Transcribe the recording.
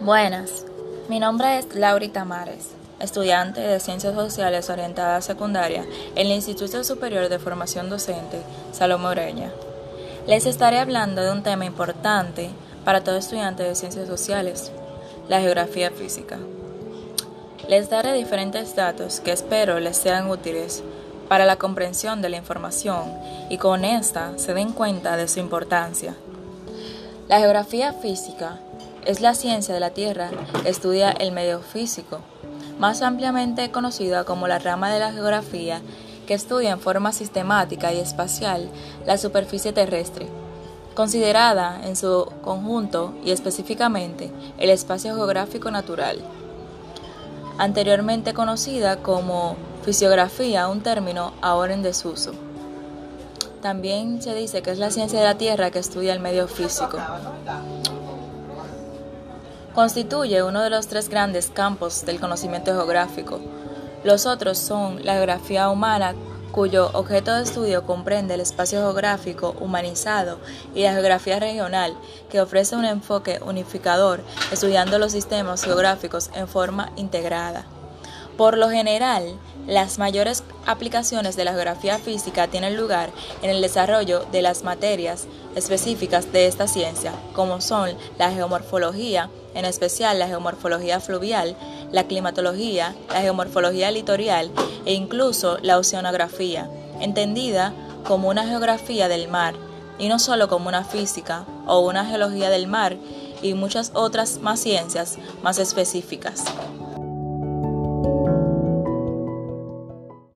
Buenas, mi nombre es Laurita Mares, estudiante de Ciencias Sociales orientada a secundaria en el Instituto Superior de Formación Docente Salomé Ureña. Les estaré hablando de un tema importante para todo estudiante de Ciencias Sociales, la geografía física. Les daré diferentes datos que espero les sean útiles para la comprensión de la información y con esta se den cuenta de su importancia. La geografía física es la ciencia de la Tierra que estudia el medio físico, más ampliamente conocida como la rama de la geografía que estudia en forma sistemática y espacial la superficie terrestre, considerada en su conjunto y específicamente el espacio geográfico natural. Anteriormente conocida como fisiografía, un término ahora en desuso. También se dice que es la ciencia de la Tierra que estudia el medio físico constituye uno de los tres grandes campos del conocimiento geográfico. Los otros son la geografía humana, cuyo objeto de estudio comprende el espacio geográfico humanizado, y la geografía regional, que ofrece un enfoque unificador, estudiando los sistemas geográficos en forma integrada. Por lo general, las mayores aplicaciones de la geografía física tienen lugar en el desarrollo de las materias específicas de esta ciencia, como son la geomorfología, en especial la geomorfología fluvial, la climatología, la geomorfología litorial e incluso la oceanografía, entendida como una geografía del mar, y no solo como una física o una geología del mar y muchas otras más ciencias más específicas.